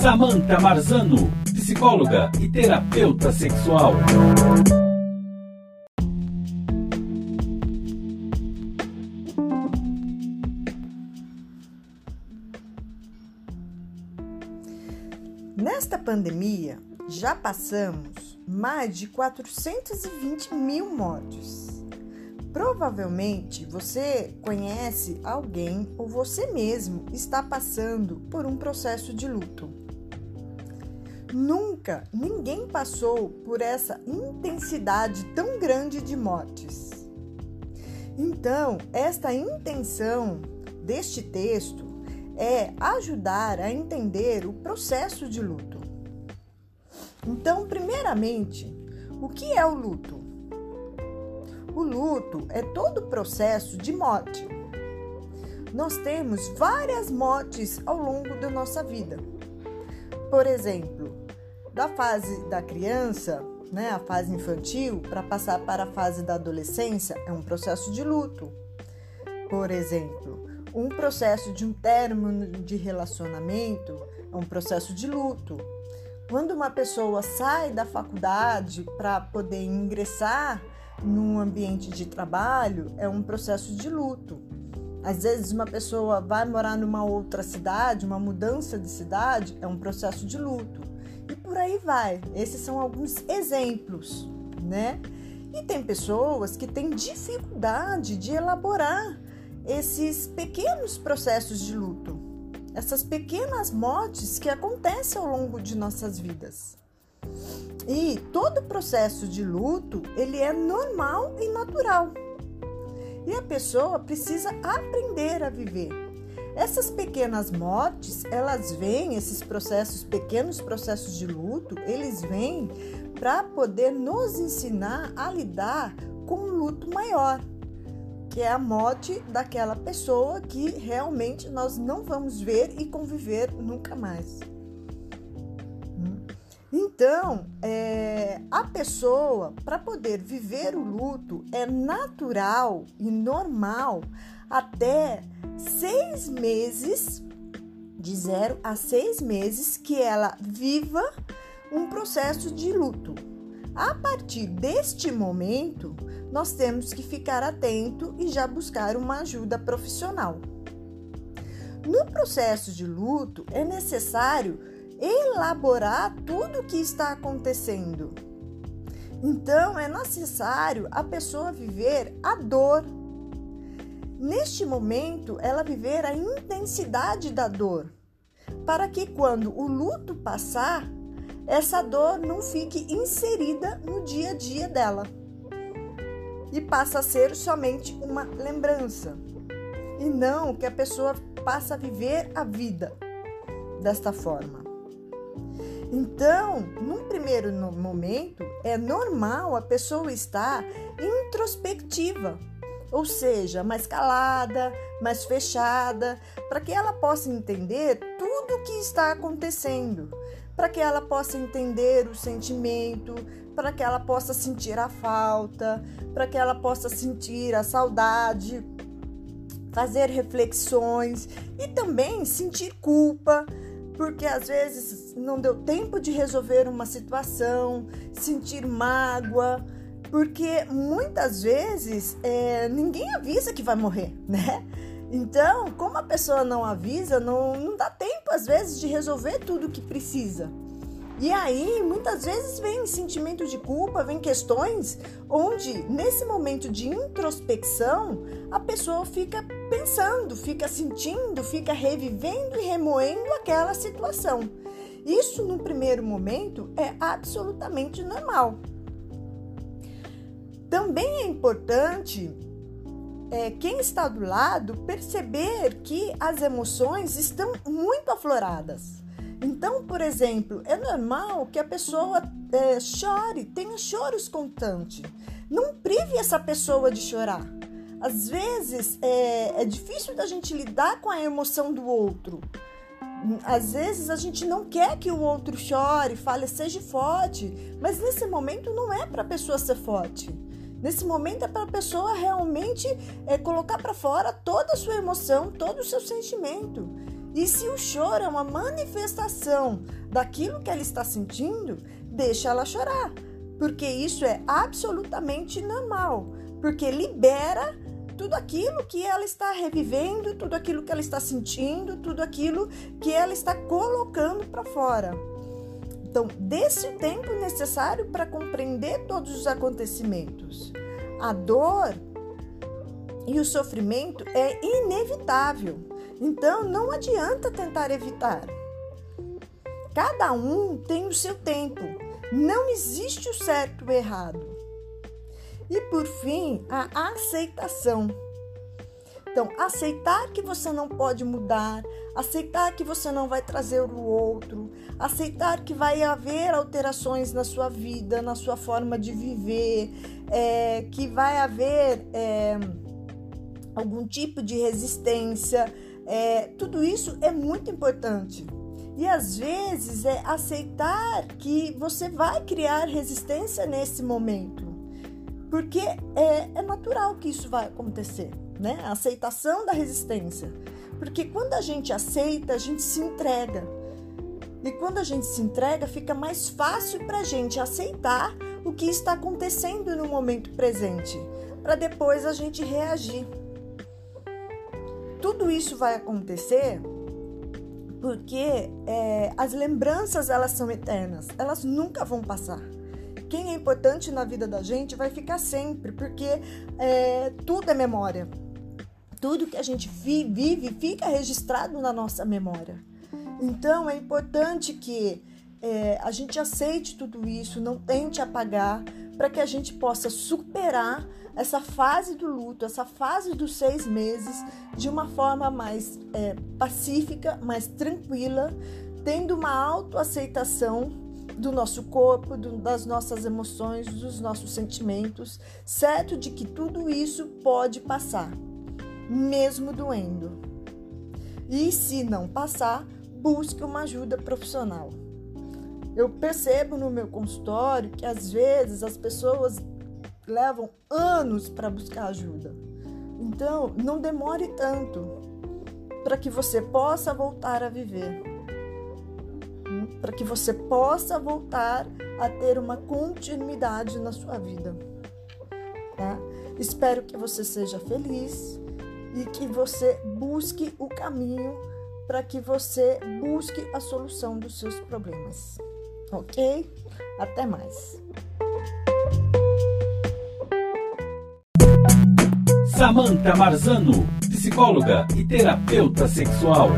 Samantha Marzano, psicóloga e terapeuta sexual. Nesta pandemia, já passamos mais de 420 mil mortes. Provavelmente você conhece alguém ou você mesmo está passando por um processo de luto. Nunca ninguém passou por essa intensidade tão grande de mortes. Então, esta intenção deste texto é ajudar a entender o processo de luto. Então, primeiramente, o que é o luto? O luto é todo o processo de morte. Nós temos várias mortes ao longo da nossa vida. Por exemplo, da fase da criança, né, a fase infantil, para passar para a fase da adolescência, é um processo de luto. Por exemplo, um processo de um término de relacionamento é um processo de luto. Quando uma pessoa sai da faculdade para poder ingressar num ambiente de trabalho é um processo de luto. Às vezes, uma pessoa vai morar numa outra cidade, uma mudança de cidade é um processo de luto. E por aí vai. Esses são alguns exemplos, né? E tem pessoas que têm dificuldade de elaborar esses pequenos processos de luto, essas pequenas mortes que acontecem ao longo de nossas vidas. E todo processo de luto, ele é normal e natural. E a pessoa precisa aprender a viver. Essas pequenas mortes, elas vêm, esses processos, pequenos processos de luto, eles vêm para poder nos ensinar a lidar com um luto maior, que é a morte daquela pessoa que realmente nós não vamos ver e conviver nunca mais. Então, é, a pessoa, para poder viver o luto, é natural e normal até seis meses, de zero a seis meses, que ela viva um processo de luto. A partir deste momento, nós temos que ficar atento e já buscar uma ajuda profissional. No processo de luto, é necessário elaborar tudo o que está acontecendo. Então é necessário a pessoa viver a dor. Neste momento, ela viver a intensidade da dor, para que quando o luto passar, essa dor não fique inserida no dia a dia dela e passa a ser somente uma lembrança e não que a pessoa passa a viver a vida desta forma. Então, num primeiro momento, é normal a pessoa estar introspectiva, ou seja, mais calada, mais fechada, para que ela possa entender tudo o que está acontecendo, para que ela possa entender o sentimento, para que ela possa sentir a falta, para que ela possa sentir a saudade, fazer reflexões e também sentir culpa porque às vezes não deu tempo de resolver uma situação, sentir mágoa, porque muitas vezes é, ninguém avisa que vai morrer, né? Então, como a pessoa não avisa, não, não dá tempo às vezes de resolver tudo o que precisa. E aí, muitas vezes vem sentimento de culpa, vem questões onde, nesse momento de introspecção, a pessoa fica pensando, fica sentindo, fica revivendo e remoendo aquela situação. Isso, no primeiro momento, é absolutamente normal. Também é importante é, quem está do lado perceber que as emoções estão muito afloradas. Então, por exemplo, é normal que a pessoa é, chore, tenha choros constantes. Não prive essa pessoa de chorar. Às vezes é, é difícil da gente lidar com a emoção do outro. Às vezes a gente não quer que o outro chore, fale, seja forte, mas nesse momento não é para a pessoa ser forte. Nesse momento é para a pessoa realmente é, colocar para fora toda a sua emoção, todo o seu sentimento. E se o choro é uma manifestação daquilo que ela está sentindo, deixa ela chorar, porque isso é absolutamente normal, porque libera tudo aquilo que ela está revivendo, tudo aquilo que ela está sentindo, tudo aquilo que ela está colocando para fora. Então, desse tempo necessário para compreender todos os acontecimentos. A dor e o sofrimento é inevitável. Então, não adianta tentar evitar. Cada um tem o seu tempo. Não existe o certo e o errado. E por fim, a aceitação. Então, aceitar que você não pode mudar, aceitar que você não vai trazer o outro, aceitar que vai haver alterações na sua vida, na sua forma de viver, é, que vai haver é, algum tipo de resistência. É, tudo isso é muito importante. E às vezes é aceitar que você vai criar resistência nesse momento, porque é, é natural que isso vai acontecer, né? A aceitação da resistência. Porque quando a gente aceita, a gente se entrega. E quando a gente se entrega, fica mais fácil para a gente aceitar o que está acontecendo no momento presente, para depois a gente reagir. Tudo isso vai acontecer porque é, as lembranças elas são eternas, elas nunca vão passar. Quem é importante na vida da gente vai ficar sempre, porque é, tudo é memória. Tudo que a gente vive fica registrado na nossa memória. Então é importante que é, a gente aceite tudo isso, não tente apagar, para que a gente possa superar essa fase do luto, essa fase dos seis meses, de uma forma mais é, pacífica, mais tranquila, tendo uma autoaceitação do nosso corpo, do, das nossas emoções, dos nossos sentimentos, certo de que tudo isso pode passar, mesmo doendo. E se não passar, busque uma ajuda profissional. Eu percebo no meu consultório que às vezes as pessoas levam anos para buscar ajuda. Então, não demore tanto para que você possa voltar a viver. Para que você possa voltar a ter uma continuidade na sua vida. Tá? Espero que você seja feliz e que você busque o caminho para que você busque a solução dos seus problemas ok? Até mais. Samantha Marzano, psicóloga e terapeuta sexual.